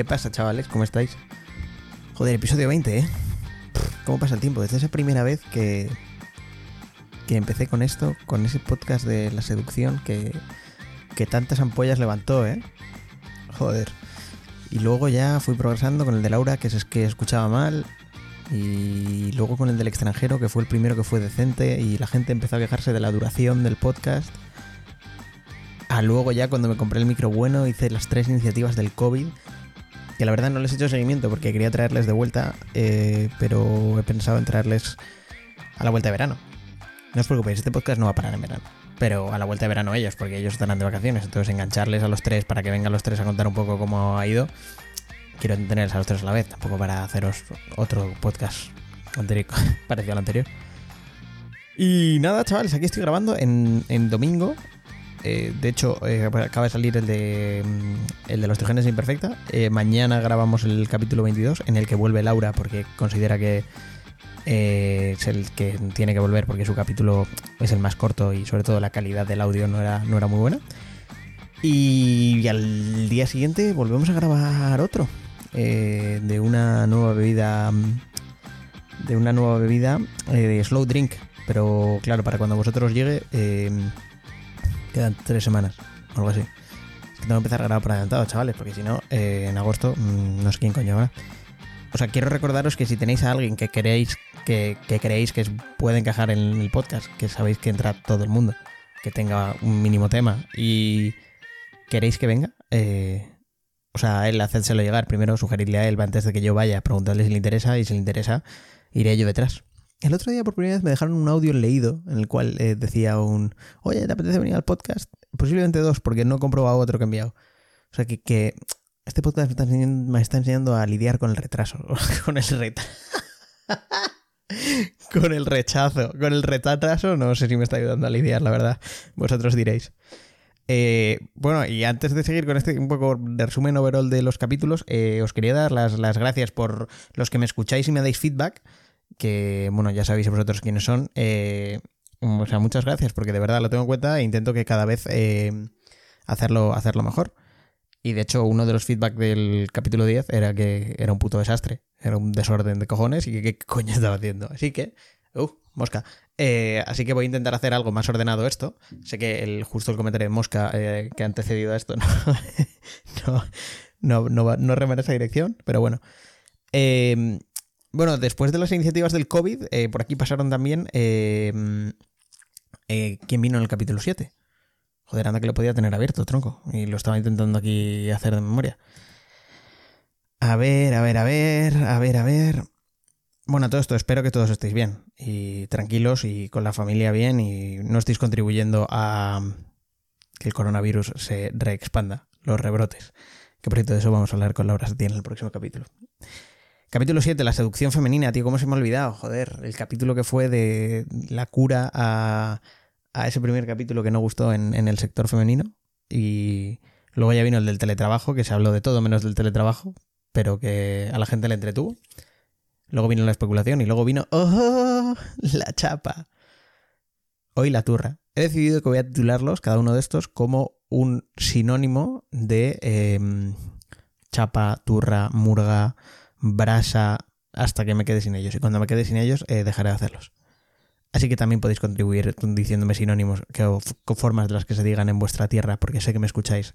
¿Qué pasa, chavales? ¿Cómo estáis? Joder, episodio 20, ¿eh? ¿Cómo pasa el tiempo? Desde esa primera vez que, que empecé con esto, con ese podcast de la seducción que, que tantas ampollas levantó, ¿eh? Joder. Y luego ya fui progresando con el de Laura, que es que escuchaba mal. Y luego con el del extranjero, que fue el primero que fue decente. Y la gente empezó a quejarse de la duración del podcast. A luego ya cuando me compré el micro bueno hice las tres iniciativas del COVID. Que la verdad no les he hecho seguimiento porque quería traerles de vuelta. eh, pero he pensado en traerles a la vuelta de verano. No os preocupéis, este podcast no va a parar en verano. Pero a la vuelta de verano ellos, porque ellos estarán de vacaciones. Entonces engancharles a los tres para que vengan los tres a contar un poco cómo ha ido. Quiero tenerles a los tres a la vez, tampoco para haceros otro podcast anterior, parecido al anterior. Y nada, chavales, aquí estoy grabando en, en domingo. Eh, de hecho, eh, acaba de salir el de, mm, el de los trigenes imperfecta. Eh, mañana grabamos el capítulo 22, en el que vuelve Laura, porque considera que es el que tiene que volver, porque su capítulo es el más corto y sobre todo la calidad del audio no era, no era muy buena. Y al día siguiente volvemos a grabar otro. de una nueva bebida. De una nueva bebida de slow drink. Pero claro, para cuando vosotros llegue. Quedan tres semanas. O algo así. Es que tengo que empezar a grabar por adelantado, chavales. Porque si no, eh, en agosto mm, no sé quién coño va. O sea, quiero recordaros que si tenéis a alguien que queréis que, que creéis que puede encajar en el podcast, que sabéis que entra todo el mundo, que tenga un mínimo tema y queréis que venga, eh, o sea, él hacérselo llegar. Primero sugerirle a él antes de que yo vaya, preguntarle si le interesa y si le interesa, iré yo detrás. El otro día por primera vez me dejaron un audio leído en el cual eh, decía un, oye, ¿te apetece venir al podcast? Posiblemente dos, porque no he comprobado otro que he enviado. O sea, que, este podcast me está, enseñando, me está a lidiar con el retraso, con el retraso. con el rechazo, con el retraso, no sé si me está ayudando a lidiar, la verdad. Vosotros diréis. Eh, bueno, y antes de seguir con este un poco de resumen overall de los capítulos, eh, os quería dar las, las gracias por los que me escucháis y me dais feedback, que bueno, ya sabéis vosotros quiénes son. Eh, o sea, muchas gracias, porque de verdad lo tengo en cuenta e intento que cada vez eh, hacerlo, hacerlo mejor. Y de hecho, uno de los feedback del capítulo 10 era que era un puto desastre. Era un desorden de cojones y que qué coño estaba haciendo. Así que, uh, mosca. Eh, así que voy a intentar hacer algo más ordenado esto. Sé que el, justo el comentario de mosca que ha antecedido a esto no, no, no, va- no rema esa dirección, pero bueno. Bueno, después de las iniciativas del COVID, eh, por aquí pasaron también. Eh, eh, ¿Quién vino en el capítulo 7? Joder, anda que lo podía tener abierto, tronco. Y lo estaba intentando aquí hacer de memoria. A ver, a ver, a ver, a ver, a ver. Bueno, todo esto, espero que todos estéis bien y tranquilos y con la familia bien y no estéis contribuyendo a que el coronavirus se reexpanda, los rebrotes. Que por cierto, de eso vamos a hablar con Laura en el próximo capítulo. Capítulo 7, la seducción femenina, tío, ¿cómo se me ha olvidado? Joder, el capítulo que fue de la cura a, ese primer capítulo que no gustó en, en el sector femenino. Y luego ya vino el del teletrabajo, que se habló de todo menos del teletrabajo, pero que a la gente le entretuvo. Luego vino la especulación y luego vino ¡Oh! La chapa. Hoy la turra. He decidido que voy a titularlos, cada uno de estos, como un sinónimo de em, chapa, turra, murga, brasa, hasta que me quede sin ellos. Y cuando me quede sin ellos, eh, dejaré de hacerlos. Así que también podéis contribuir diciéndome sinónimos que, o formas de las que se digan en vuestra tierra, porque sé que me escucháis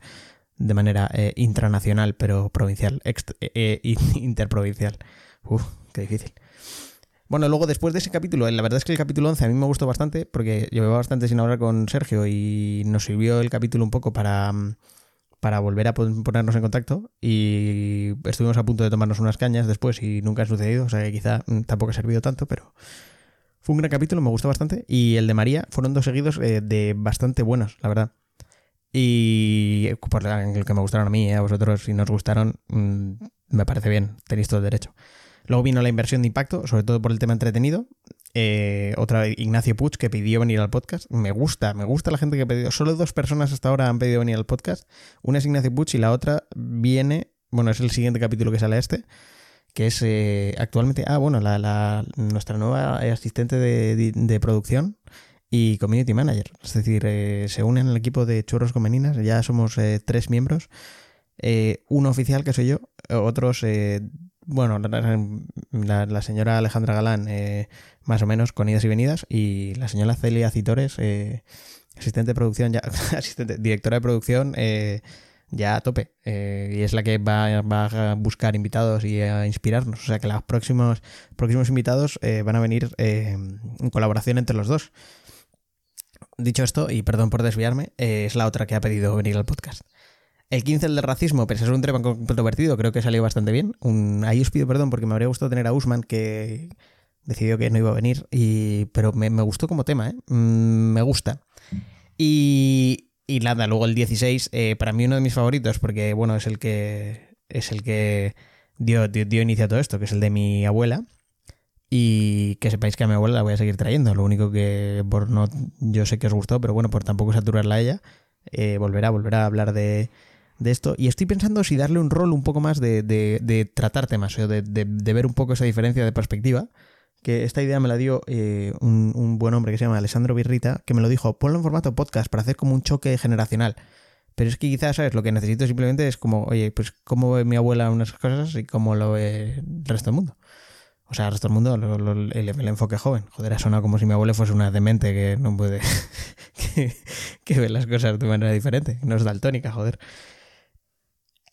de manera eh, intranacional, pero provincial, eh, interprovincial. Uf, qué difícil. Bueno, luego después de ese capítulo, la verdad es que el capítulo 11 a mí me gustó bastante porque llevaba bastante sin hablar con Sergio y nos sirvió el capítulo un poco para, mm, para volver a pon- ponernos en contacto y estuvimos a punto de tomarnos unas cañas después y nunca ha sucedido, o sea que quizá mm, tampoco ha servido tanto, pero fue un gran capítulo, me gustó bastante y el de María fueron dos seguidos eh, de bastante buenos, la verdad. Y por el que me gustaron a mí, eh, a vosotros si no os gustaron, mm, me parece bien, tenéis todo el derecho. Luego vino la inversión de impacto, sobre todo por el tema entretenido. Eh, otra vez Ignacio Puig que pidió venir al podcast. Me gusta, me gusta la gente que ha pedido. Solo dos personas hasta ahora han pedido venir al podcast. Una es Ignacio Puig y la otra viene, bueno, es el siguiente capítulo que sale este, que es eh, actualmente, ah, bueno, la, la- nuestra nueva asistente de, de- de producción y community manager. Es decir, eh, se unen al equipo de Churros con Meninas, ya somos tres miembros uno oficial, que soy yo, otros, bueno, la, señora Alejandra Galán, eh, más o menos, con idas y venidas, y la señora Celia Citores, asistente de producción, ya, asistente, directora de producción, ya a tope. y es la que va, va, a buscar invitados y a inspirarnos. O sea que los próximos, próximos invitados van a venir en colaboración entre los dos. Dicho esto, y perdón por desviarme, es la otra que ha pedido venir al podcast. El 15, el del racismo, pero es un tema controvertido, creo que salió bastante bien. ahí os pido perdón porque me habría gustado tener a Usman, que decidió que no iba a venir, pero me, gustó como tema, ¿eh? Mm, me gusta. Y, y nada, luego el 16, eh, para mí uno de mis favoritos, porque bueno, es el que, es el que dio, dio, inicio a todo esto, que es el de mi abuela. Y que sepáis que a mi abuela la voy a seguir trayendo. Lo único que por no. Yo sé que os gustó, pero bueno, por tampoco saturarla a ella. Eh, volverá, volverá a hablar de, de esto. Y estoy pensando si darle un rol un poco más de, de, de tratar temas, o de, de, ver un poco esa diferencia de perspectiva. Que esta idea me la dio eh, un, un, buen hombre que se llama Alessandro Virrita, que me lo dijo, ponlo en formato podcast para hacer como un choque generacional. Pero es que quizás, ¿sabes? Lo que necesito simplemente es como, oye, pues cómo ve mi abuela unas cosas y cómo lo ve el resto del mundo. O sea, el resto del mundo, el, enfoque joven. Joder, ha sonado como si mi abuela fuese una demente que no puede. que, que ve las cosas de manera diferente. No es daltónica, joder.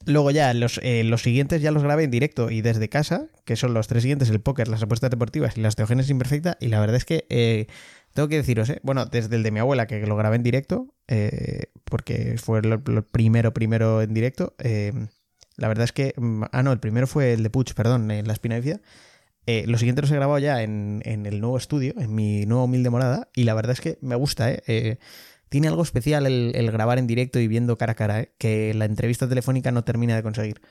Luego ya los, eh, los siguientes ya los grabé en directo y desde casa, que son los tres siguientes, el póker, las apuestas deportivas y las teogénesis imperfecta. Y la verdad es que eh, tengo que deciros, eh, bueno, desde el de mi abuela, que lo grabé en directo, eh, porque fue lo, primero, primero en directo. la verdad es que, mm, ah, no, el primero fue el de Puch, perdón, en la espina de los siguientes los he grabado ya en, en, el nuevo estudio, en mi nueva humilde morada, y la verdad es que me gusta, ¿eh? Tiene algo especial el, grabar en directo y viendo cara a cara, ¿eh? que la entrevista telefónica no termina de conseguir.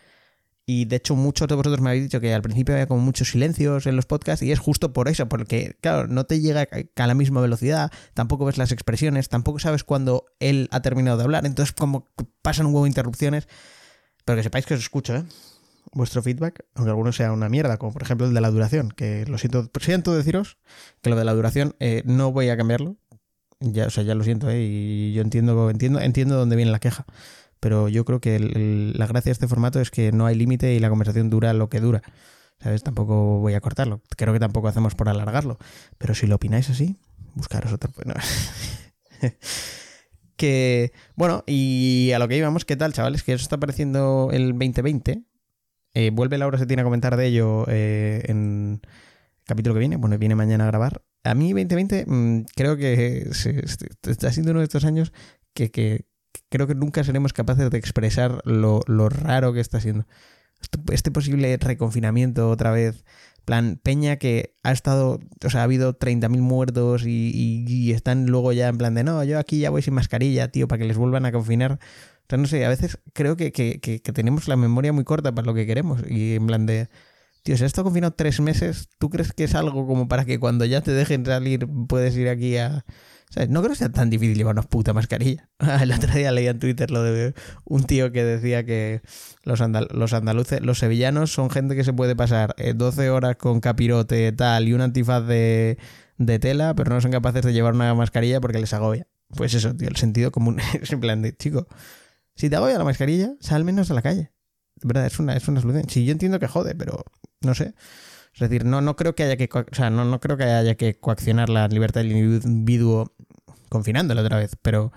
Y de hecho, muchos de vosotros me habéis dicho que al principio había como muchos silencios en los podcasts y es justo por eso, porque, claro, no te llega a la misma velocidad, tampoco ves las expresiones, tampoco sabes cuándo él ha terminado de hablar, entonces como pasan un huevo de interrupciones. Pero que sepáis que os escucho, ¿eh? Vuestro feedback, aunque alguno sea una mierda, como por ejemplo el de la duración, que lo siento, siento deciros que lo de la duración eh, no voy a cambiarlo, ya, o sea, ya lo siento, ¿eh? y yo entiendo, entiendo, entiendo dónde viene la queja. Pero yo creo que la gracia de este formato es que no hay límite y la conversación dura lo que dura. ¿Sabes? Tampoco voy a cortarlo. Creo que tampoco hacemos por alargarlo. Pero si lo opináis así, buscaros otro. Bueno. que. Bueno, y a lo que íbamos, ¿qué tal, chavales? Que eso está pareciendo el 2020. Eh, vuelve Laura se tiene a comentar de ello eh, en el capítulo que viene. Bueno, viene mañana a grabar a mí 2020 mm, creo que está siendo uno de estos años que, creo que nunca seremos capaces de expresar lo, raro que está siendo. Este posible reconfinamiento otra vez, plan Peña que ha estado, o sea, ha habido 30.000 muertos y, están luego ya en plan de, no, yo aquí ya voy sin mascarilla, tío, para que les vuelvan a confinar. O sea, no sé, a veces creo que tenemos la memoria muy corta para lo que queremos y en plan de Tío, si estado confinado tres meses, ¿tú crees que es algo como para que cuando ya te dejen salir puedes ir aquí a... No creo que sea tan difícil llevarnos puta mascarilla. El otro día leía en Twitter lo de un tío que decía que los, los andaluces, los sevillanos son gente que se puede pasar 12 eh, horas con capirote tal y un antifaz de, de tela, pero no son capaces de llevar una mascarilla porque les agobia. Pues eso, tío, el sentido común es en chico, si te agobia la mascarilla, sal menos a la calle. verdad, es una, es una solución. Sí, yo entiendo que jode, pero no sé. Es decir, no, no creo que haya que, o sea, no, no creo que haya que coaccionar la libertad del individuo confinándolo otra vez, pero,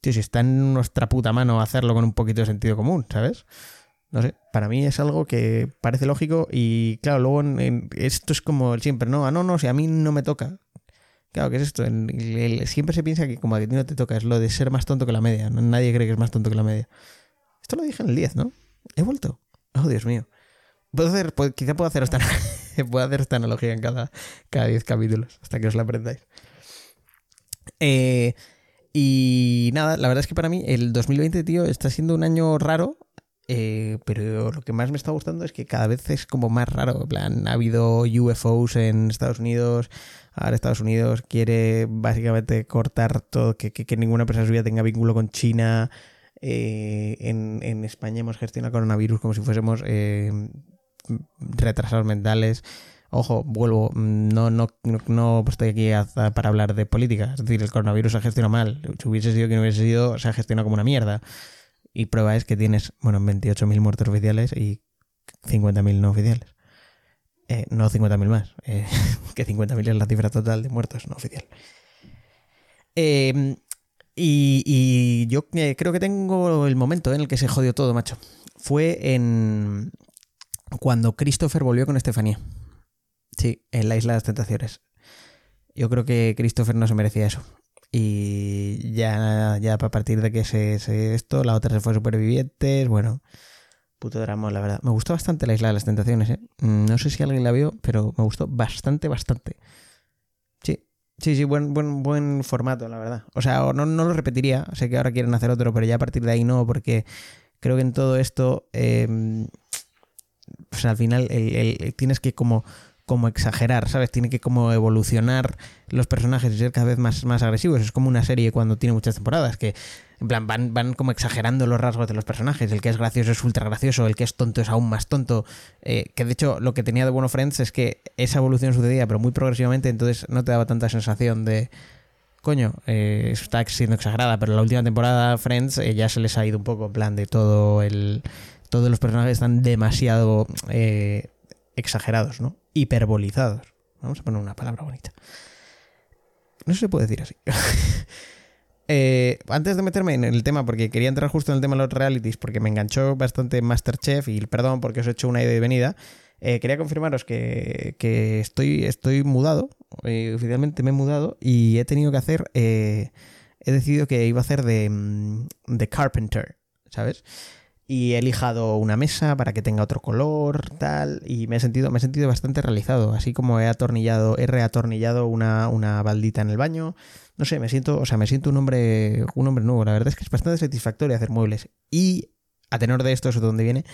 tío, si está en nuestra puta mano hacerlo con un poquito de sentido común, ¿sabes? No sé, para mí es algo que parece lógico y claro, luego esto es como siempre, no, ah, no, no, si a mí no me toca. Claro, ¿qué es esto? siempre se piensa que como a ti no te toca, es lo de ser más tonto que la media. Nadie cree que es más tonto que la media. Esto lo dije en el 10, ¿no? He vuelto. Oh, Dios mío. Puedo hacer, quizá puedo hacer esta, puedo hacer esta analogía en cada, cada 10 capítulos, hasta que os la aprendáis. Eh, y nada, la verdad es que para mí el 2020, tío, está siendo un año raro, eh, pero lo que más me está gustando es que cada vez es como más raro. En plan, ha habido UFOs en Estados Unidos. Ahora Estados Unidos quiere básicamente cortar todo, que, que, ninguna persona suya tenga vínculo con China. Eh, en, en, España hemos gestionado coronavirus como si fuésemos retrasados mentales. Ojo, vuelvo, no, no, no estoy aquí para hablar de política. Es decir, el coronavirus se ha gestionado mal. Si hubiese sido quien hubiese sido, se ha gestionado como una mierda. Y prueba es que tienes, bueno, 28.000 muertos oficiales y 50.000 no oficiales. Eh, no 50.000 más, eh, que 50.000 es la cifra total de muertos no oficial. Em, y, yo eh, creo que tengo el momento en el que se jodió todo, macho. Fue en cuando Christopher volvió con Estefanía. Sí, en la Isla de las Tentaciones. Yo creo que Christopher no se merecía eso. Y ya, ya a partir de que se, se esto, la otra se fue supervivientes. Bueno, puto drama, la verdad. Me gustó bastante la Isla de las Tentaciones, ¿eh? Mm, no sé si alguien la vio, pero me gustó bastante, bastante. Sí, sí, sí, buen, buen, buen formato, la verdad. O sea, no, no lo repetiría. Sé que ahora quieren hacer otro, pero ya a partir de ahí no, porque creo que en todo esto. Eh, pues al final tienes que como como exagerar, ¿sabes? Tiene que como evolucionar los personajes y ser cada vez más, más agresivos. Es como una serie cuando tiene muchas temporadas, que en plan van, van como exagerando los rasgos de los personajes. El que es gracioso es ultra gracioso, el que es tonto es aún más tonto. Eh, que de hecho lo que tenía de bueno Friends es que esa evolución sucedía, pero muy progresivamente, entonces no te daba tanta sensación de... Coño, eh, está siendo exagerada, pero la última temporada Friends eh, ya se les ha ido un poco en plan de todo el... Todos los personajes están demasiado exagerados, ¿no? hiperbolizados. Vamos a poner una palabra bonita. No se puede decir así. Eh, antes de meterme en el tema, porque quería entrar justo en el tema de los realities, porque me enganchó bastante Masterchef y perdón porque os he hecho una ida y venida, eh, quería confirmaros que, estoy, estoy mudado, eh, oficialmente me he mudado y he tenido que hacer, he decidido que iba a hacer de, mm, de carpenter, ¿sabes? Y he lijado una mesa para que tenga otro color, tal, y me he sentido, me he sentido bastante realizado, así como he atornillado, he reatornillado una, una baldita en el baño, no sé, me siento, o sea, me siento un hombre, un hombre nuevo, la verdad es que es bastante satisfactorio hacer muebles, y a tenor de esto, eso de dónde viene,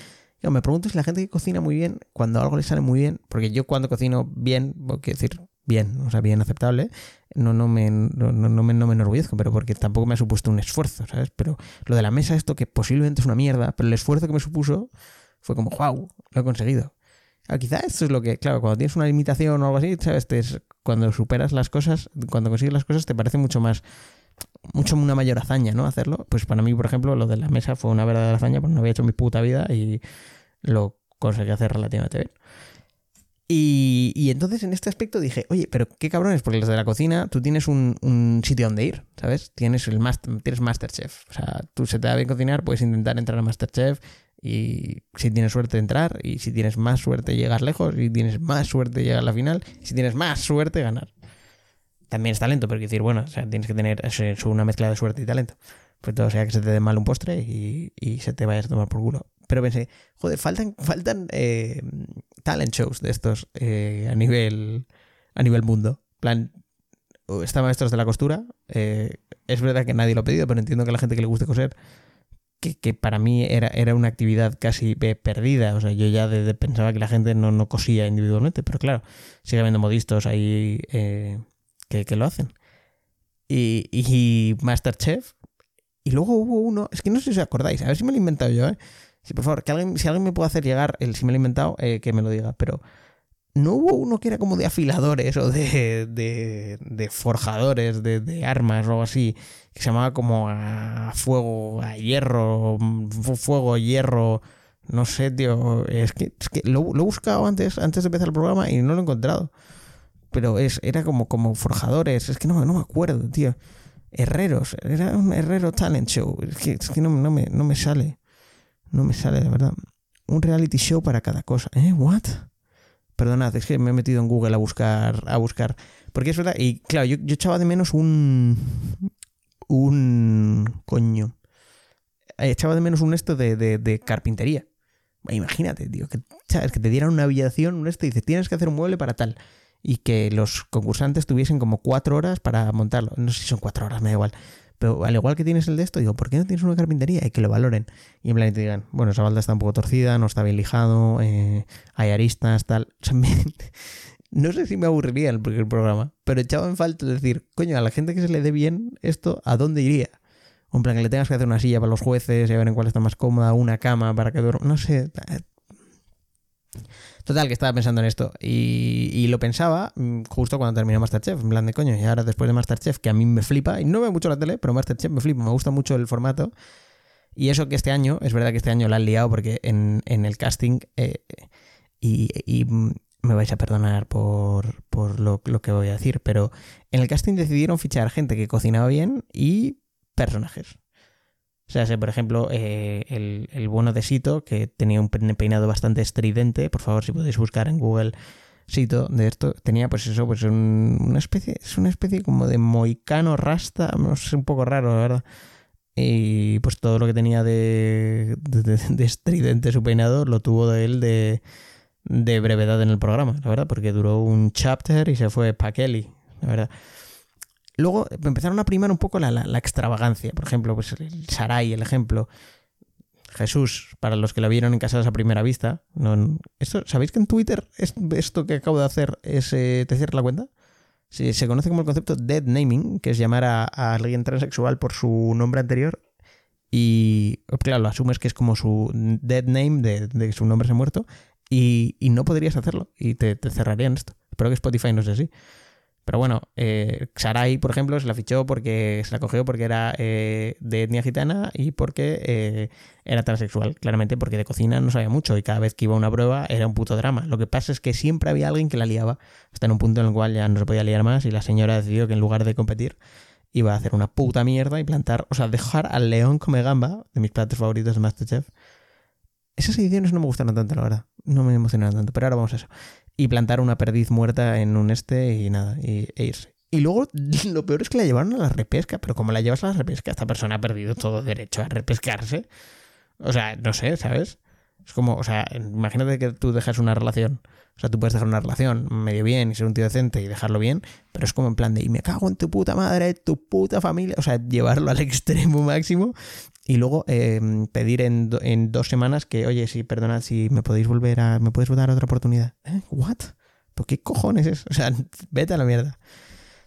yo me pregunto si la gente que cocina muy bien, cuando algo le sale muy bien, porque yo cuando cocino bien, quiero decir, bien, o sea, bien aceptable, no, no, me, no, no, me, no me enorgullezco, pero porque tampoco me ha supuesto un esfuerzo, ¿sabes? Pero lo de la mesa, esto que posiblemente es una mierda, pero el esfuerzo que me supuso fue como, wow, lo he conseguido. Ah, quizá esto es lo que, claro, cuando tienes una limitación o algo así, ¿sabes? es, cuando superas las cosas, cuando consigues las cosas, te parece mucho más, mucho una mayor hazaña, ¿no? Hacerlo. Pues para mí, por ejemplo, lo de la mesa fue una verdadera hazaña, porque no había hecho mi puta vida y lo conseguí hacer relativamente bien. Y, entonces en este aspecto dije, oye, pero qué cabrones, porque los de la cocina tú tienes un, sitio donde ir, ¿sabes? Tienes el master, tienes Masterchef. O sea, tú se te da bien cocinar, puedes intentar entrar a Masterchef y si tienes suerte entrar, y si tienes más suerte llegar lejos, y tienes más suerte llegar a la final, y si tienes más suerte ganar. También es talento, pero decir, bueno, o sea, tienes que tener es una mezcla de suerte y talento. Pues todo sea que se te dé mal un postre y, y se te vayas a tomar por culo pero pensé, joder, faltan, faltan eh, talent shows de estos eh, a nivel a nivel mundo. plan, está Maestros de la Costura. Eh, es verdad que nadie lo ha pedido, pero entiendo que a la gente que le guste coser, que, para mí era, era una actividad casi perdida. O sea, yo ya pensaba que la gente no, no cosía individualmente, pero claro, sigue habiendo modistas ahí que, que, lo hacen. Y, y Masterchef. Y luego hubo uno, es que no sé si os acordáis, a ver si me lo he inventado yo, ¿eh? Sí, por favor, que alguien, si alguien me puede hacer llegar, el, si me lo he inventado, eh, que me lo diga. Pero no hubo uno que era como de afiladores o de, de, forjadores de, armas o algo así, que se llamaba como a fuego, a hierro, fuego, hierro. No sé, tío. Es que, es que lo, lo, he buscado antes, antes de empezar el programa y no lo he encontrado. Pero es, era como, como forjadores. Es que no, no me acuerdo, tío. Herreros. Era un herrero talent show. Es que, es que no, no, me, no me sale. No me sale, de verdad. Un reality show para cada cosa. ¿Eh? ¿What? Perdonad, es que me he metido en Google a buscar. A buscar. Porque es verdad. Y claro, yo, echaba de menos un. Un. Coño. Eh, echaba de menos un esto de, de, carpintería. Imagínate, tío, que, ¿sabes? que te dieran una aviación, un esto, y dices, tienes que hacer un mueble para tal. Y que los concursantes tuviesen como cuatro horas para montarlo. No sé si son cuatro horas, me da igual. Pero al igual que tienes el de esto, digo, ¿por qué no tienes una carpintería? Y que lo valoren. Y en plan te digan, bueno, esa balda está un poco torcida, no está bien lijado, eh, hay aristas, tal. no sé si me aburriría el, programa, pero echaba en falta decir, coño, a la gente que se le dé bien esto, ¿a dónde iría? O en plan, que le tengas que hacer una silla para los jueces y a ver en cuál está más cómoda, una cama para que duerma. No sé. Total, que estaba pensando en esto. Y, lo pensaba mm, justo cuando terminó Masterchef. En plan de coño. Y ahora después de Masterchef, que a mí me flipa. Y no veo mucho la tele, pero Masterchef me flipa. Me gusta mucho el formato. Y eso que este año, es verdad que este año la han liado porque en, el casting, eh, y, me vais a perdonar por, lo, que voy a decir, pero en el casting decidieron fichar gente que cocinaba bien y personajes. O sea, por ejemplo, eh, el, el bueno de Sito, que tenía un peinado bastante estridente, por favor, si podéis buscar en Google Sito de esto, tenía pues eso, pues una especie, es una especie como de moicano rasta, no sé, un poco raro, la verdad. Y pues todo lo que tenía de, de, estridente su peinado lo tuvo de él de, de brevedad en el programa, la verdad, porque duró un chapter y se fue pa' Kelly, la verdad. Luego empezaron a primar un poco la, la, extravagancia, por ejemplo, pues el Sarai, el ejemplo. Jesús, para los que la vieron en Casadas a primera vista. No, esto, ¿Sabéis que en Twitter esto que acabo de hacer es eh, te cierra la cuenta? se conoce como el concepto dead naming, que es llamar a, alguien transexual por su nombre anterior. Y claro, lo asumes que es como su dead name de, que su nombre se ha muerto. Y, no podrías hacerlo. Y te, te cerrarían esto. Espero que Spotify no sea así. Pero bueno, eh, Sarai, por ejemplo, se la fichó porque se la cogió porque era eh, de etnia gitana y porque eh, era transexual, claramente, porque de cocina no sabía mucho y cada vez que iba a una prueba era un puto drama. Lo que pasa es que siempre había alguien que la liaba, hasta en un punto en el cual ya no se podía liar más y la señora decidió que en lugar de competir iba a hacer una puta mierda y plantar, o sea, dejar al león come gamba, de mis platos favoritos de Masterchef. Esas ediciones no me gustaron tanto, la verdad. No me emocionaron tanto, pero ahora vamos a eso y plantar una perdiz muerta en un este y nada, y, e irse. Y luego lo peor es que la llevaron a la repesca, pero como la llevas a la repesca, esta persona ha perdido todo derecho a repescarse. O sea, no sé, ¿sabes? Es como, o sea, imagínate que tú dejas una relación. O sea, tú puedes dejar una relación medio bien y ser un tío decente y dejarlo bien, pero es como en plan de, y me cago en tu puta madre, tu puta familia. O sea, llevarlo al extremo máximo y luego em, pedir en, dos semanas que, oye, sí, perdonad, si me podéis volver a. ¿Me podéis dar otra oportunidad? ¿Eh? ¿What? ¿Por qué cojones es? O sea, vete a la mierda.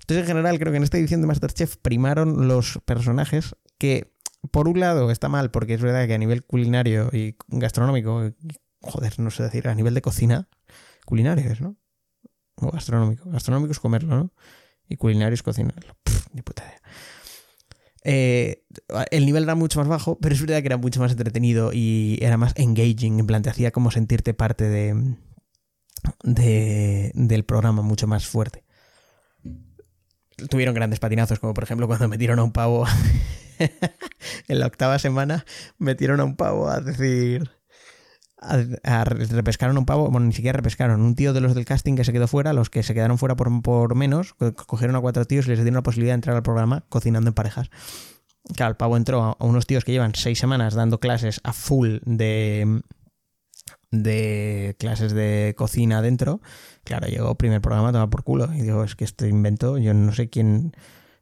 Entonces, en general, creo que en esta edición de Masterchef primaron los personajes que, por un lado, está mal, porque es verdad que a nivel culinario y gastronómico, joder, no sé decir, a nivel de cocina, culinario es, ¿no? O gastronómico. Gastronómico es comerlo, ¿no? Y culinario es cocinarlo. ni puta idea. Eh, el nivel era mucho más bajo, pero es verdad que era mucho más entretenido y era más engaging, en plan, te hacía como sentirte parte de, del programa mucho más fuerte. Tuvieron grandes patinazos, como por ejemplo cuando metieron a un pavo en la octava semana, metieron a un pavo a decir repescaron un pavo, bueno, ni siquiera repescaron, un tío de los del casting que se quedó fuera, los que se quedaron fuera por, por menos, cogieron a cuatro tíos y les dieron la posibilidad de entrar al programa cocinando en parejas. Claro, el pavo entró a unos tíos que llevan seis semanas dando clases a full de, de clases de cocina adentro. Claro, llegó primer programa, toma por culo. Y digo, es que este invento, yo no sé quién.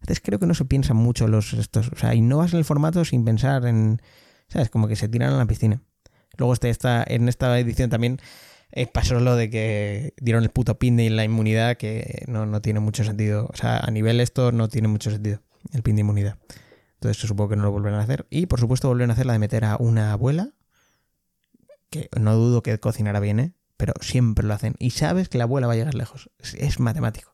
Entonces creo que no se piensan mucho los estos. O sea, innovas en el formato sin pensar en. ¿Sabes? Como que se tiran a la piscina. Luego esta, en esta edición también eh, pasó lo de que dieron el puto pin de la inmunidad, que no, tiene mucho sentido. O sea, a nivel esto no tiene mucho sentido, el pin de inmunidad. Entonces supongo que no lo volverán a hacer. Y por supuesto volvieron a hacer la de meter a una abuela, que no dudo que cocinara bien, ¿eh? pero siempre lo hacen. Y sabes que la abuela va a llegar lejos. es matemático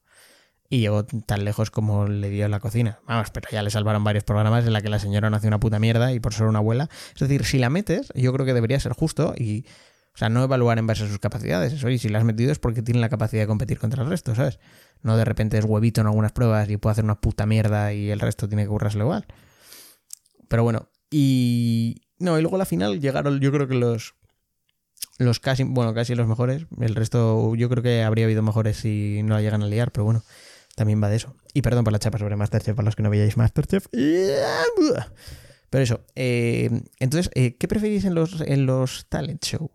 y llegó tan lejos como le dio la cocina. Vamos, pero ya le salvaron varios programas en la que la señora no hace una puta mierda y por ser una abuela. Es decir, si la metes, yo creo que debería ser justo y, o sea, no evaluar en base a sus capacidades. Eso, y si la has metido es porque tiene la capacidad de competir contra el resto, ¿sabes? No de repente es huevito en algunas pruebas y puede hacer una puta mierda y el resto tiene que currárselo igual. Pero bueno, y. No, y luego la final llegaron, yo creo que los. Los casi, bueno, casi los mejores. El resto, yo creo que habría habido mejores si no la llegan a liar, pero bueno también va de eso. Y perdón por la chapa sobre Masterchef, para los que no veáis Masterchef. Pero eso, eh, entonces, eh, ¿qué preferís en los, en los talent show?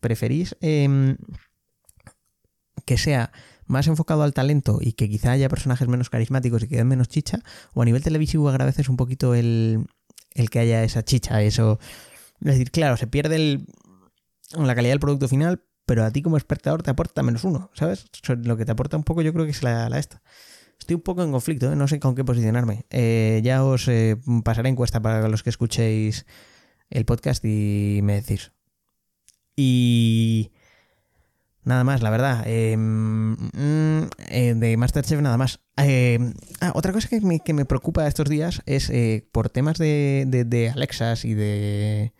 ¿Preferís em, que sea más enfocado al talento y que quizá haya personajes menos carismáticos y que den menos chicha? ¿O a nivel televisivo agradeces un poquito el, el que haya esa chicha? Eso. Es decir, claro, se pierde la calidad del producto final, pero a ti como espectador te aporta menos uno, ¿sabes? Lo que te aporta un poco yo creo que es la, esta. Estoy un poco en conflicto, ¿eh? no sé con qué posicionarme. Eh, ya os eh, pasaré encuesta para los que escuchéis el podcast y me decís. Y... Nada más, la verdad. Em, mm, de Masterchef nada más. Em, ah, otra cosa que me, que me, preocupa estos días es por temas de, de, Alexas y de...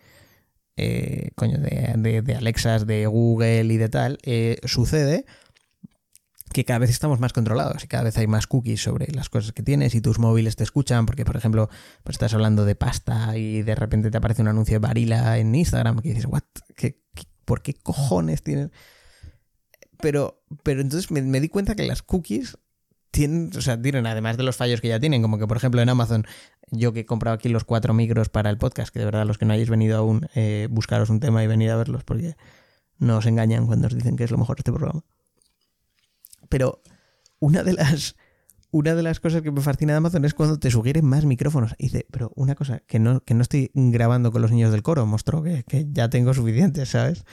Eh, coño, de, de, Alexas, de Google y de tal, sucede que cada vez estamos más controlados y cada vez hay más cookies sobre las cosas que tienes y tus móviles te escuchan porque, por ejemplo, pues estás hablando de pasta y de repente te aparece un anuncio de Barilla en Instagram que dices, ¿what? ¿Qué, por qué cojones tienes...? Pero, pero entonces me, di cuenta que las cookies tienen, o sea, tienen, además de los fallos que ya tienen, como que por ejemplo en Amazon, yo que he comprado aquí los cuatro micros para el podcast, que de verdad los que no hayáis venido aún, eh, buscaros un tema y venid a verlos porque no os engañan cuando os dicen que es lo mejor este programa. Pero una de las, una de las cosas que me fascina de Amazon es cuando te sugieren más micrófonos. Y dice, pero una cosa, que no, que no estoy grabando con los niños del coro, mostró que, que ya tengo suficiente, ¿sabes?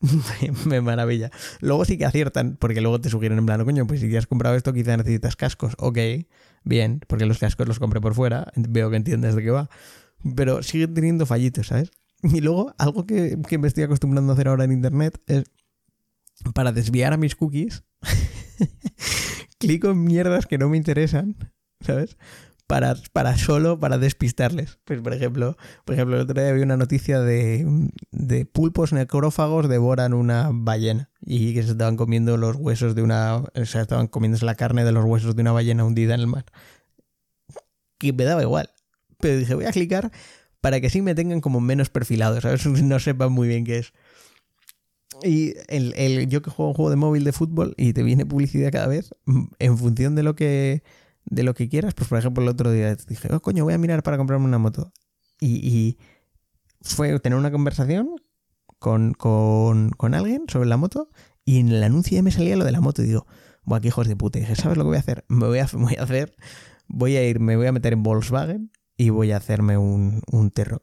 me maravilla. Luego sí que aciertan, porque luego te sugieren en plano, coño, pues si ya has comprado esto, quizá necesitas cascos. Ok, bien, porque los cascos los compré por fuera, veo que entiendes de qué va. Pero sigue teniendo fallitos, ¿sabes? Y luego, algo que, que me estoy acostumbrando a hacer ahora en internet es para desviar a mis cookies, clico en mierdas que no me interesan, ¿sabes? Para, para solo para despistarles. Pues por ejemplo, por ejemplo, el otro día había una noticia de, de pulpos necrófagos devoran una ballena y que se estaban comiendo los huesos de una, o sea, estaban comiéndose la carne de los huesos de una ballena hundida en el mar. Que me daba igual. Pero dije, voy a clicar para que así me tengan como menos perfilados, ¿sabes? No sepan muy bien qué es. Y el, el, yo que juego un juego de móvil de fútbol y te viene publicidad cada vez, en función de lo que de lo que quieras. Pues por ejemplo, el otro día dije, oh coño, voy a mirar para comprarme una moto. Y, fue tener una conversación con, con, alguien sobre la moto y en el anuncio ya me salía lo de la moto y digo, buah, qué hijos de puta. Y dije, ¿sabes lo que voy a hacer? Me voy a, voy a hacer, voy a ir, me voy a meter en Volkswagen y voy a hacerme un, un terro.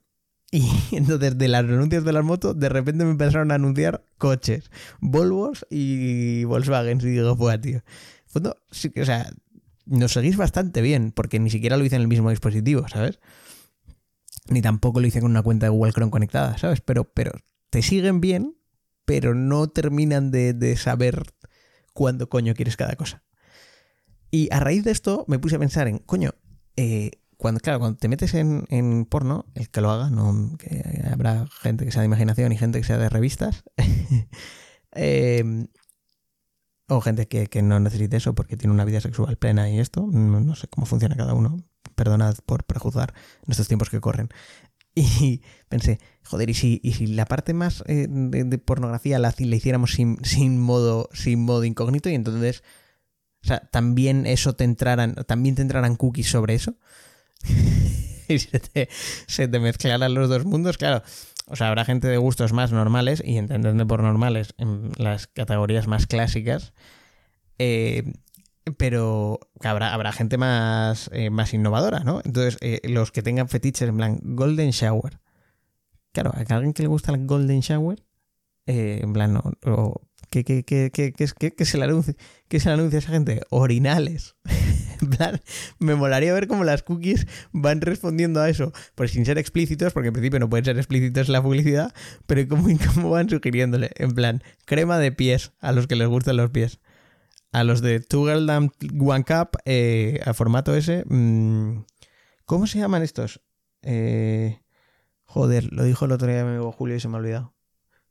Y entonces de las anuncios de las motos, de repente me empezaron a anunciar coches, Volvos y Volkswagen. Y digo, pues tío. Fondo, sí, o sea, nos seguís bastante bien, porque ni siquiera lo hice en el mismo dispositivo, ¿sabes? Ni tampoco lo hice con una cuenta de Google Chrome conectada, ¿sabes? Pero, pero te siguen bien, pero no terminan de, saber cuándo coño quieres cada cosa. Y a raíz de esto me puse a pensar en, coño, eh, cuando, claro, cuando te metes en, porno, el que lo haga, no, que habrá gente que sea de imaginación y gente que sea de revistas, eh, o gente que, no necesite eso porque tiene una vida sexual plena y esto. No, sé cómo funciona cada uno. Perdonad por prejuzgar en estos tiempos que corren. Y pensé, joder, ¿y si, y si la parte más eh, de, pornografía la, hiciéramos sin, sin, modo, sin modo incógnito? Y entonces, o sea, también eso te entraran, también te entraran cookies sobre eso. y se te, se te mezclaran los dos mundos, claro. O sea, habrá gente de gustos más normales, y entendedme por normales en las categorías más clásicas, eh, pero habrá, habrá gente más, eh, más innovadora, ¿no? Entonces, eh, los que tengan fetiches en plan Golden Shower. Claro, a alguien que le gusta el Golden Shower, en plan, o, ¿qué, se le anuncia, ¿qué se anuncia a esa gente? Orinales. En plan, me molaría ver cómo las cookies van respondiendo a eso, pues sin ser explícitos, porque en principio no pueden ser explícitos en la publicidad, pero cómo, cómo van sugiriéndole, en plan, crema de pies a los que les gustan los pies. A los de Two Girl One Cup, eh, a formato ese, mm, ¿cómo se llaman estos? Eh, joder, lo dijo el otro día mi amigo Julio y se me ha olvidado.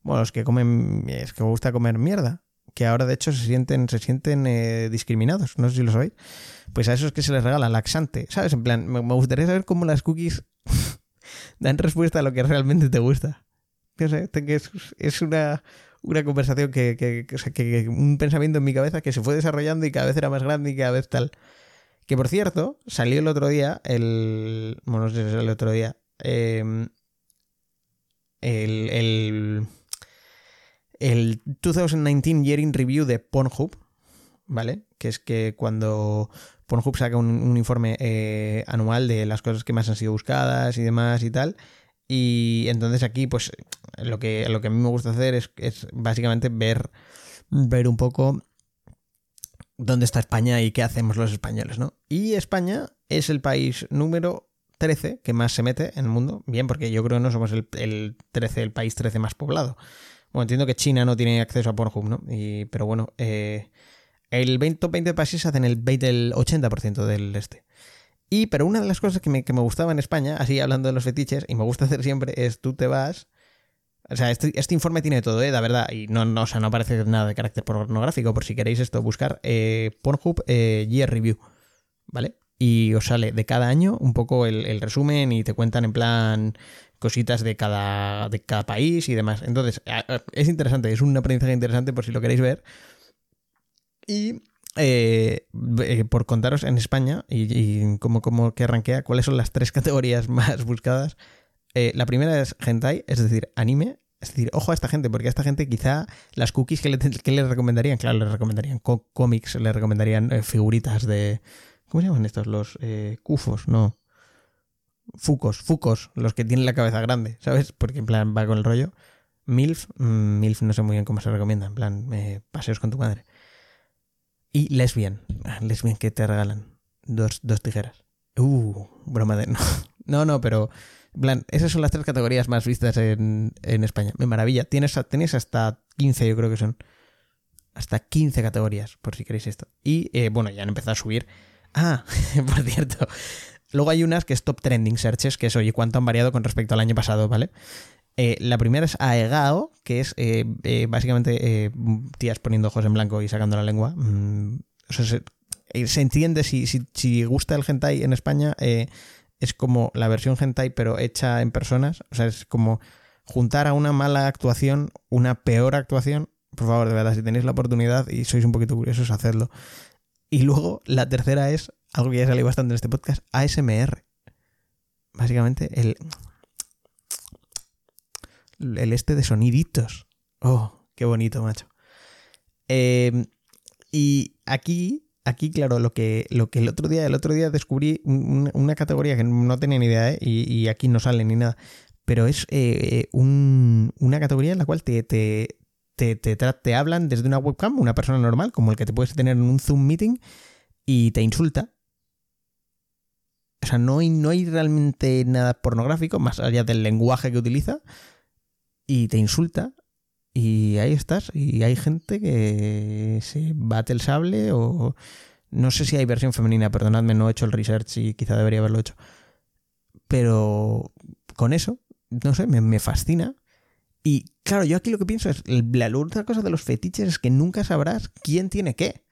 Bueno, los que comen, es que gusta comer mierda que ahora de hecho se sienten, se sienten eh, discriminados, no sé si lo sabéis. Pues a esos que se les regala laxante, ¿sabes? En plan, me, gustaría saber cómo las cookies dan respuesta a lo que realmente te gusta. No sé, es, es una, una conversación que, que, que, un pensamiento en mi cabeza que se fue desarrollando y cada vez era más grande y cada vez tal. Que por cierto, salió el otro día, el. Bueno, no sé si salió el otro día. Em, el, el, el 2019 Year in Review de Pornhub, ¿vale? Que es que cuando Pornhub saca un, informe eh, anual de las cosas que más han sido buscadas y demás y tal. Y entonces aquí, pues, lo que, lo que a mí me gusta hacer es, básicamente ver, ver un poco dónde está España y qué hacemos los españoles, ¿no? Y España es el país número 13 que más se mete en el mundo. Bien, porque yo creo que no somos el, el 13, el país 13 más poblado Bueno, entiendo que China no tiene acceso a Pornhub, ¿no? Pero bueno, eh, el 20, top 20 de países hacen el, 20, el 80% del este. Y, pero una de las cosas que me, que me gustaba en España, así hablando de los fetiches, y me gusta hacer siempre, es tú te vas. O sea, este, este informe tiene todo, ¿eh? La verdad. Y no, no, o sea, no parece nada de carácter pornográfico, por si queréis esto, buscar eh, Pornhub eh, Year Review. ¿Vale? Y os sale de cada año un poco el, resumen y te cuentan en plan cositas de cada, de cada país y demás. Entonces, es interesante, es un aprendizaje interesante por si lo queréis ver. Y eh, eh, por contaros en España y, como, como que arranquea, cuáles son las tres categorías más buscadas. Eh, la primera es hentai, es decir, anime. Es decir, ojo a esta gente, porque a esta gente quizá las cookies que le, que recomendarían, claro, le recomendarían cómics, le recomendarían figuritas de... ¿Cómo se llaman estos? Los cufos, no. Fucos, fucos, los que tienen la cabeza grande, ¿sabes? Porque en plan va con el rollo. MILF, mm, MILF no sé muy bien cómo se recomienda, en plan, paseos con tu madre. Y lesbian. Ah, lesbian que te regalan. Dos, dos tijeras. Uh, broma de. No, no, no pero. plan, esas son las tres categorías más vistas en, en España. Me maravilla. Tienes, tienes hasta 15, yo creo que son. Hasta 15 categorías, por si queréis esto. Y eh, bueno, ya han empezado a subir. Ah, por cierto. Luego hay unas que es top trending searches, que es, oye, cuánto han variado con respecto al año pasado, ¿vale? Eh, la primera es Aegao, que es eh, eh, básicamente tías poniendo ojos en blanco y sacando la lengua. Mm, se, entiende si, si, gusta el hentai en España, es como la versión hentai pero hecha en personas. O sea, es como juntar a una mala actuación una peor actuación. Por favor, de verdad, si tenéis la oportunidad y sois un poquito curiosos, hacedlo. Y luego la tercera es algo que ya salido bastante en este podcast, ASMR. Básicamente el el este de soniditos. Oh, qué bonito, macho. Em, y aquí, aquí, claro, lo que, lo que el otro día, el otro día descubrí una categoría que no tenía ni idea, ¿eh? y, aquí no sale ni nada. Pero es eh, una categoría en la cual te, te, te, te, hablan desde una webcam, una persona normal, como el que te puedes tener en un Zoom meeting, y te insulta. O sea, no hay, realmente nada pornográfico, más allá del lenguaje que utiliza y te insulta y ahí estás y hay gente que se bate el sable o no sé si hay versión femenina, perdonadme, no he hecho el research y quizá debería haberlo hecho. Pero con eso, no sé, me, fascina. Y claro, yo aquí lo que pienso es, la otra cosa de los fetiches es que nunca sabrás quién tiene qué.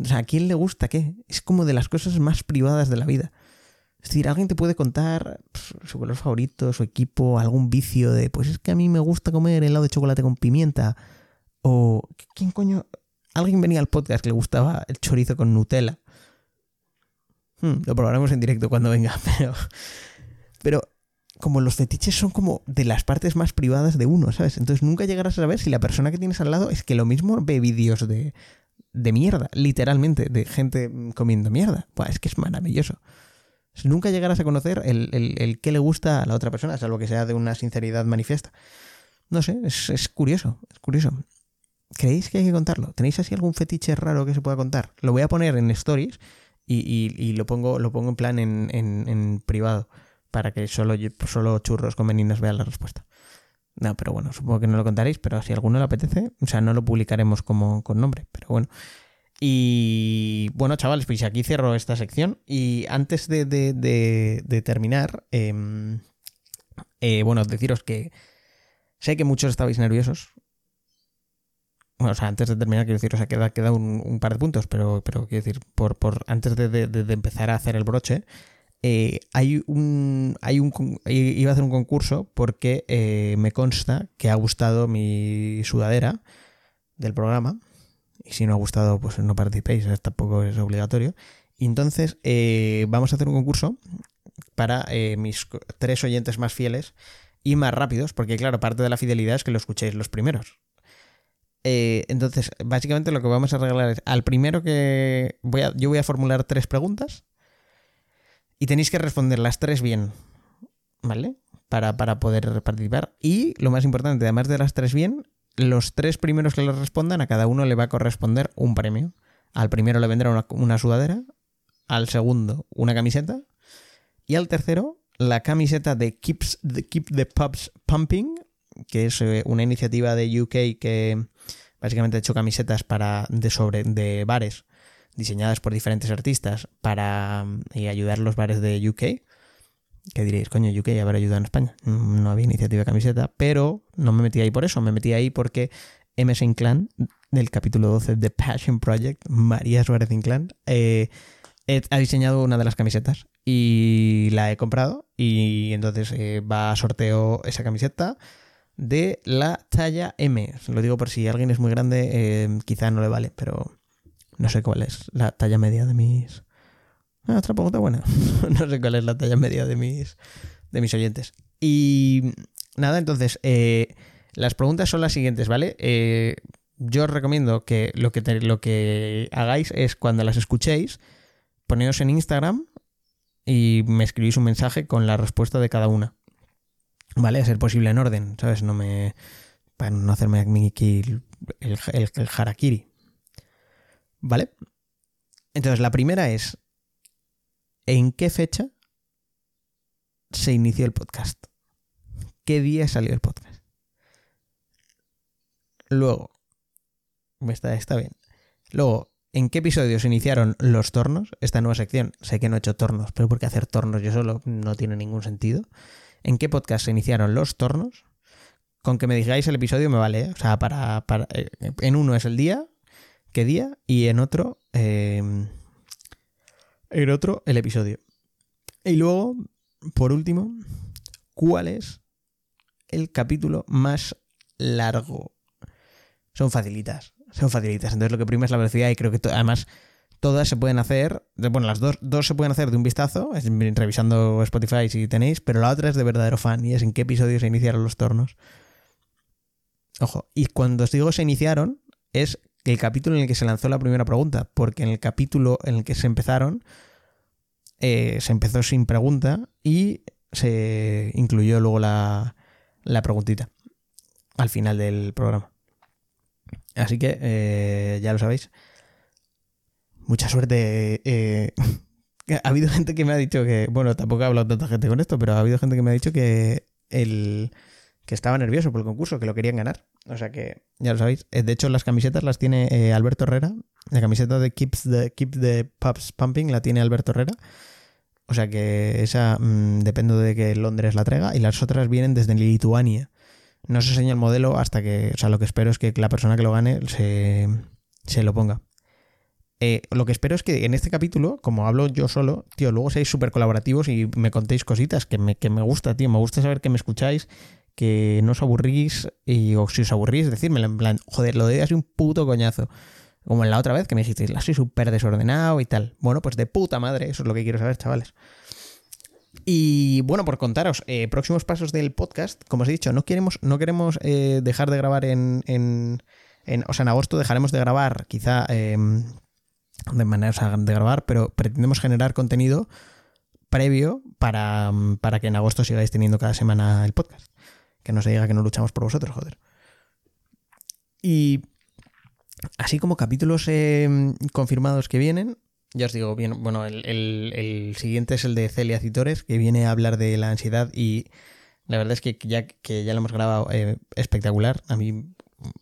O sea, a quién le gusta qué. Es como de las cosas más privadas de la vida. Es decir, alguien te puede contar su color favorito, su equipo, algún vicio de, pues es que a mí me gusta comer helado de chocolate con pimienta. O, ¿quién coño? Alguien venía al podcast que le gustaba el chorizo con Nutella. Hmm, lo probaremos en directo cuando venga, pero... Pero como los fetiches son como de las partes más privadas de uno, ¿sabes? Entonces nunca llegarás a saber si la persona que tienes al lado es que lo mismo ve vídeos de, de mierda, literalmente, de gente comiendo mierda. Pues es que es maravilloso nunca llegarás a conocer el, el, qué le gusta a la otra persona, salvo que sea de una sinceridad manifiesta. No sé, es, curioso, es curioso. ¿Creéis que hay que contarlo? ¿Tenéis así algún fetiche raro que se pueda contar? Lo voy a poner en stories y, lo, pongo, lo pongo en plan en, privado para que solo, solo churros con meninas vean la respuesta. No, pero bueno, supongo que no lo contaréis, pero si alguno le apetece, o sea, no lo publicaremos como con nombre, pero bueno. Y bueno, chavales, pues aquí cierro esta sección. Y antes de, terminar, em, eh, bueno, deciros que sé que muchos estabais nerviosos. Bueno, o sea, antes de terminar, quiero deciros, o queda, queda un, par de puntos, pero, pero quiero decir, por, por antes de, empezar a hacer el broche, eh, hay un. Hay un. Iba a hacer un concurso porque eh, me consta que ha gustado mi sudadera del programa. Y si no ha gustado, pues no participéis, tampoco es obligatorio. Y entonces eh, vamos a hacer un concurso para eh, mis tres oyentes más fieles y más rápidos, porque claro, parte de la fidelidad es que lo escuchéis los primeros. Eh, entonces, básicamente lo que vamos a regalar es al primero que voy a, yo voy a formular tres preguntas y tenéis que responder las tres bien, ¿vale? Para, para poder participar. Y lo más importante, además de las tres bien, los tres primeros que le respondan, a cada uno le va a corresponder un premio. Al primero le vendrá una, sudadera, al segundo una camiseta y al tercero la camiseta de Keeps Keep the Pubs Pumping que es eh, una iniciativa de UK que básicamente ha hecho camisetas para, de, sobre, de bares diseñadas por diferentes artistas para eh, ayudar a los bares de UK. Que diréis, coño, UK haber ayudado en España. No había iniciativa de camiseta, pero no me metí ahí por eso, me metí ahí porque MS Inclán, del capítulo 12 de Passion Project, María Suárez Inclán, eh, ha diseñado una de las camisetas y la he comprado y entonces eh, va a sorteo esa camiseta de la talla M. Lo digo por si alguien es muy grande, eh, quizá no le vale, pero no sé cuál es la talla media de mis... Ah, otra pregunta buena. no sé cuál es la talla media de mis, de mis oyentes. Y nada, entonces, eh, las preguntas son las siguientes, ¿vale? Eh, yo os recomiendo que lo que, lo que hagáis es cuando las escuchéis, poneros en Instagram y me escribís un mensaje con la respuesta de cada una. ¿Vale? A ser posible en orden, ¿sabes? No me. Para no hacerme el, el, el harakiri. ¿Vale? Entonces, la primera es. ¿En qué fecha se inició el podcast? ¿Qué día salió el podcast? Luego. Está, está bien. Luego, ¿en qué episodio se iniciaron los tornos? Esta nueva sección. Sé que no he hecho tornos, pero porque hacer tornos yo solo no tiene ningún sentido en qué podcast se iniciaron los tornos. Con que me digáis el episodio me vale. ¿eh? O sea, para, eh, en uno es el día, qué día, y en otro, em, en otro, el episodio. Y luego, por último, ¿cuál es el capítulo más largo? Son facilitas, son facilitas. Entonces lo que prima es la velocidad y creo que además Todas se pueden hacer, bueno, las dos, dos se pueden hacer de un vistazo, revisando Spotify si tenéis, pero la otra es de verdadero fan y es en qué episodio se iniciaron los tornos. Ojo, y cuando os digo se iniciaron, es el capítulo en el que se lanzó la primera pregunta, porque en el capítulo en el que se empezaron, eh, se empezó sin pregunta y se incluyó luego la, la preguntita al final del programa. Así que eh, ya lo sabéis mucha suerte. Eh, ha habido gente que me ha dicho que, bueno, tampoco he hablado tanta gente con esto, pero ha habido gente que me ha dicho que el que estaba nervioso por el concurso, que lo querían ganar. O sea que ya lo sabéis. Eh, de hecho, las camisetas las tiene eh, Alberto Herrera. La camiseta de Keeps the, Keep the Pubs Pumping la tiene Alberto Herrera. O sea que esa mm, depende de que Londres la traiga. Y las otras vienen desde Lituania. No se enseña el modelo hasta que. O sea, lo que espero es que la persona que lo gane se, se lo ponga. Eh, lo que espero es que en este capítulo, como hablo yo solo, tío, luego seáis súper colaborativos y me contéis cositas que me, que me gusta, tío. Me gusta saber que me escucháis, que no os aburrís y o si os aburrís, decírmelo en plan, joder, lo de así un puto coñazo. Como en la otra vez que me dijisteis, la soy súper desordenado y tal. Bueno, pues de puta madre, eso es lo que quiero saber, chavales. Y bueno, por contaros, eh, próximos pasos del podcast, como os he dicho, no queremos, no queremos eh, dejar de grabar en, en, O sea, en agosto dejaremos de grabar quizá em, de manera de grabar, pero pretendemos generar contenido previo para, para que en agosto sigáis teniendo cada semana el podcast. Que no se diga que no luchamos por vosotros, joder. Y así como capítulos em, confirmados que vienen, ya os digo, bien, bueno, el, siguiente es el de Celia Citores, que viene a hablar de la ansiedad y la verdad es que ya, que ya lo hemos grabado eh, espectacular. A mí,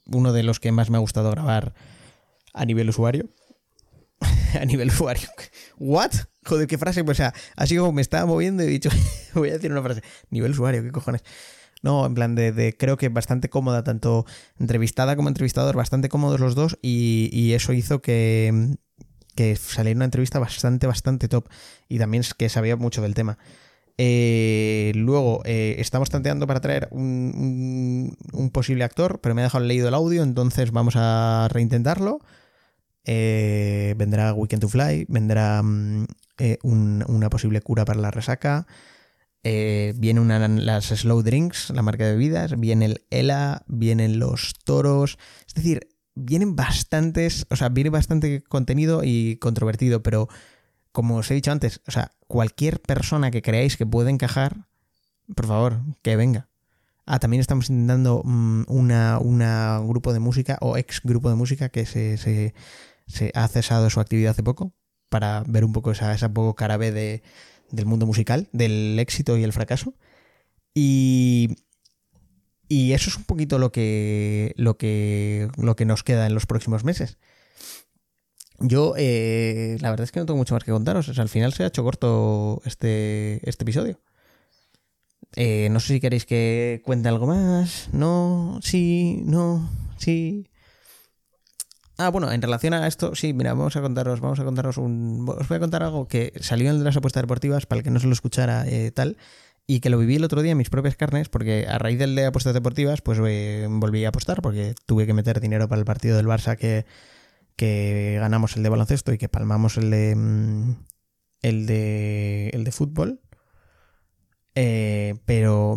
uno de los que más me ha gustado grabar a nivel usuario. a nivel usuario. ¿What? Joder, qué frase. Pues, o así como me estaba moviendo y he dicho, voy a decir una frase. Nivel usuario, ¿qué cojones? No, en plan de, creo que bastante cómoda, tanto entrevistada como entrevistador, bastante cómodos los dos y, eso hizo que, que saliera una entrevista bastante, bastante top y también que sabía mucho del tema. Eh, luego, eh, estamos tanteando para traer un, un, posible actor, pero me ha dejado leído el audio, entonces vamos a reintentarlo. Eh, vendrá Weekend to Fly, vendrá mm, eh, una posible cura para la resaca, eh, vienen una, las Slow Drinks, la marca de bebidas, viene el ELA, vienen los toros, es decir, vienen bastantes, o sea, viene bastante contenido y controvertido, pero como os he dicho antes, o sea, cualquier persona que creáis que puede encajar, por favor, que venga. Ah, también estamos intentando mm, una, grupo de música o ex grupo de música que se, se ha cesado su actividad hace poco para ver un poco esa, esa poco cara B de, del mundo musical, del éxito y el fracaso. Y, Y eso es un poquito lo que, lo que, lo que nos queda en los próximos meses. Yo, eh, la verdad es que no tengo mucho más que contaros. al final se ha hecho corto este, este episodio. Eh, no sé si queréis que cuente algo más. No, sí, no, sí. Ah, bueno, en relación a esto, sí, mira, vamos a contaros, vamos a contaros un. Os voy a contar algo que salió en de las apuestas deportivas para el que no se lo escuchara eh, tal y que lo viví el otro día en mis propias carnes, porque a raíz del de apuestas deportivas, pues eh, volví a apostar, porque tuve que meter dinero para el partido del Barça que, que ganamos el de baloncesto y que palmamos el de mm, el de el de fútbol. Eh, pero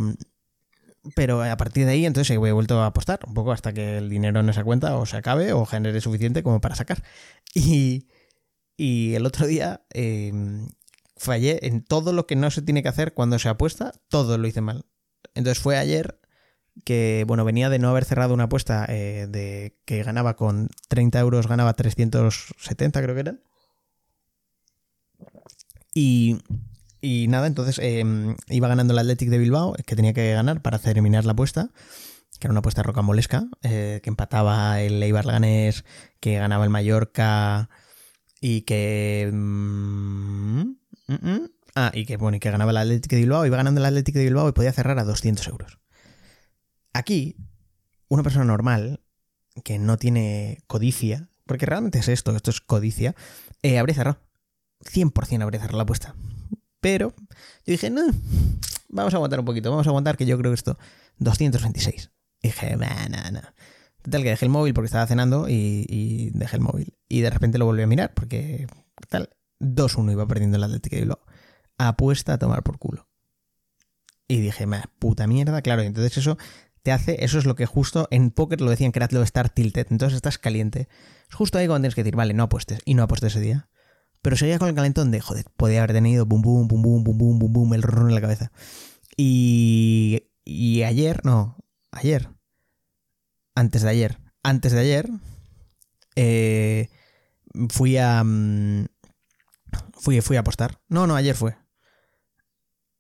pero a partir de ahí entonces he vuelto a apostar un poco hasta que el dinero en esa cuenta o se acabe o genere suficiente como para sacar. Y, y el otro día eh, fallé en todo lo que no se tiene que hacer cuando se apuesta, todo lo hice mal. Entonces fue ayer que, bueno, venía de no haber cerrado una apuesta eh, de que ganaba con 30 euros, ganaba 370 creo que eran. Y, y nada, entonces em, iba ganando el Athletic de Bilbao, que tenía que ganar para terminar la apuesta, que era una apuesta rocambolesca, eh, que empataba el Eibar Ganes, que ganaba el Mallorca y que... Mm, Ah, y que, bueno, y que ganaba el Atlético de Bilbao, iba ganando el Atlético de Bilbao y podía cerrar a 200 euros. Aquí, una persona normal, que no tiene codicia, porque realmente es esto, esto es codicia, eh, habría cerrado. 100% habría cerrado la apuesta. Pero yo dije, no, vamos a aguantar un poquito, vamos a aguantar que yo creo que esto, 226. Y dije, no, no, no. Total, que dejé el móvil porque estaba cenando y, dejé el móvil. Y de repente lo volví a mirar porque, tal, 2-1 iba perdiendo el Atlético de Bilbao. Apuesta a tomar por culo. Y dije, puta mierda, claro, y entonces eso te hace, eso es lo que justo en póker lo decían que era lo estar tilted, entonces estás caliente. Es justo ahí cuando tienes que decir, vale, no apuestes, y no apuestes ese día. Pero seguía con el calentón de, joder, podía haber tenido bum bum, bum bum, bum bum, bum bum, el ron en la cabeza. Y, y ayer, no, ayer, antes de ayer, antes de ayer, eh, fui a, mm, Fui, fui a apostar. No, no, ayer fue.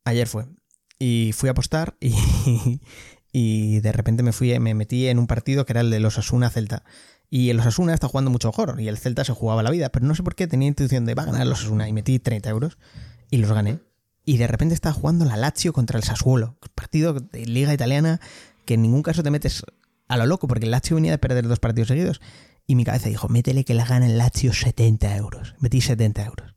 Ayer fue. Y fui a apostar y, y de repente me fui, me metí en un partido que era el de los Asuna Celta. Y el Osasuna está jugando mucho mejor y el Celta se jugaba la vida, pero no sé por qué tenía intuición de va a ganar los Osasuna y metí 30 euros y los gané. Y de repente estaba jugando la Lazio contra el Sassuolo, partido de liga italiana que en ningún caso te metes a lo loco porque el Lazio venía de perder dos partidos seguidos. Y mi cabeza dijo, métele que la gana el Lazio 70 euros. Metí 70 euros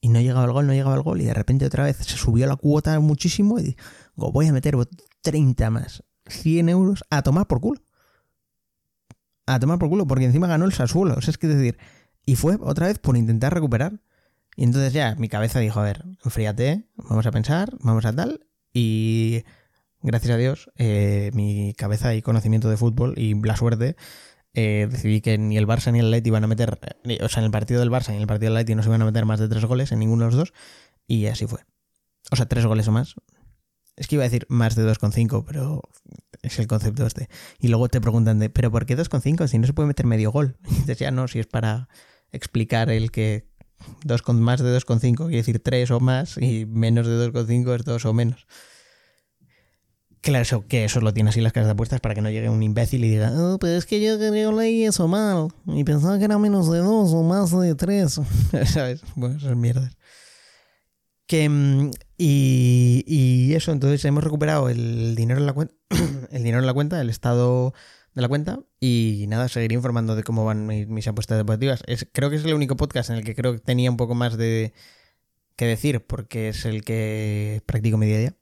y no llegaba el gol, no llegaba el gol, y de repente otra vez se subió la cuota muchísimo y digo, voy a meter 30 más, 100 euros a tomar por culo. A tomar por culo, porque encima ganó el Sassuolo, o sea, es que decir, y fue otra vez por intentar recuperar. Y entonces ya mi cabeza dijo, a ver, enfríate, vamos a pensar, vamos a tal, y gracias a Dios, eh, mi cabeza y conocimiento de fútbol y la suerte eh, decidí que ni el Barça ni el Atleti iban a meter, o sea, en el partido del Barça ni el partido del Atleti no se iban a meter más de tres goles en ninguno de los dos, y así fue. O sea, tres goles o más. Es que iba a decir más de 2,5, pero es el concepto este. Y luego te preguntan de, ¿pero por qué 2,5 si no se puede meter medio gol? Y dices, ya no, si es para explicar el que dos con, más de 2,5 quiere decir 3 o más y menos de 2,5 es 2 o menos. Claro, eso, que eso lo tiene así las casas de apuestas para que no llegue un imbécil y diga, oh, pero es que yo, yo leí eso mal y pensaba que era menos de dos o más de tres. ¿Sabes? Bueno, esas mierdas. Que, mm, y, y, eso, entonces hemos recuperado el dinero en la cuenta, el dinero en la cuenta, el estado de la cuenta y nada, seguiré informando de cómo van mis, apuestas deportivas. Es, creo que es el único podcast en el que creo que tenía un poco más de que decir porque es el que practico mi día a día.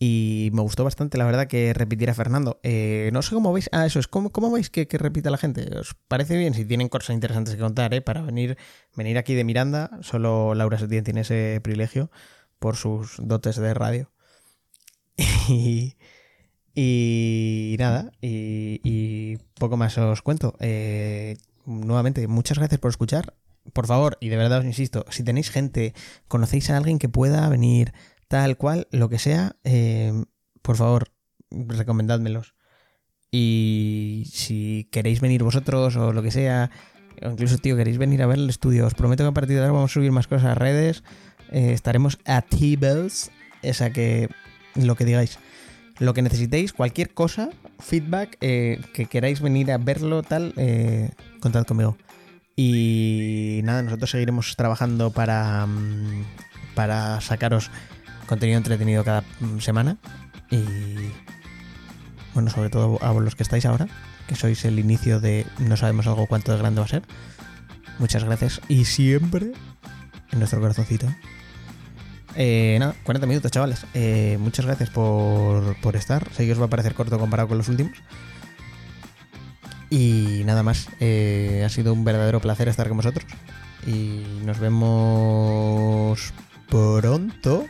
Y me gustó bastante, la verdad, que repitiera Fernando. Eh, no sé cómo veis. Ah, eso es. ¿Cómo, cómo veis que, repita la gente? ¿Os parece bien? Si tienen cosas interesantes que contar, ¿eh? Para venir, venir aquí de Miranda, solo Laura Setién tiene ese privilegio por sus dotes de radio. Y, y nada, y, y, poco más os cuento. Eh, nuevamente, muchas gracias por escuchar. Por favor, y de verdad os insisto, si tenéis gente, conocéis a alguien que pueda venir tal cual, lo que sea, eh, por favor, recomendádmelos. Y si queréis venir vosotros o lo que sea, o incluso, tío, queréis venir a ver el estudio, os prometo que a partir de ahora vamos a subir más cosas a redes. Eh, estaremos activos, esa que lo que digáis. lo que necesitéis, cualquier cosa, feedback, eh, que queráis venir a verlo, tal, contad conmigo. Y nada, nosotros seguiremos trabajando para, mm, para sacaros contenido entretenido cada mm, semana. Y bueno, sobre todo a los que estáis ahora, que sois el inicio de no sabemos algo cuánto de grande va a ser. Muchas gracias y siempre en nuestro corazoncito. Eh, nada, 40 minutos, chavales. Eh, muchas gracias por, por estar. Sé que os va a parecer corto comparado con los últimos. Y nada más. eh, ha sido un verdadero placer estar con vosotros. Y nos vemos pronto.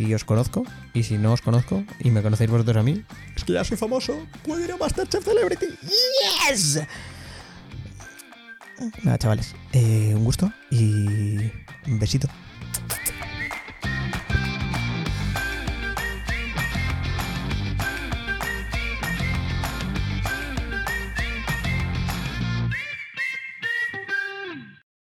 Si os conozco. Y si no os conozco y me conocéis vosotros a mí. Es que ya soy famoso. Puedo ir a Masterchef Celebrity. ¡Yes! Nada, chavales. eh, un gusto y un besito.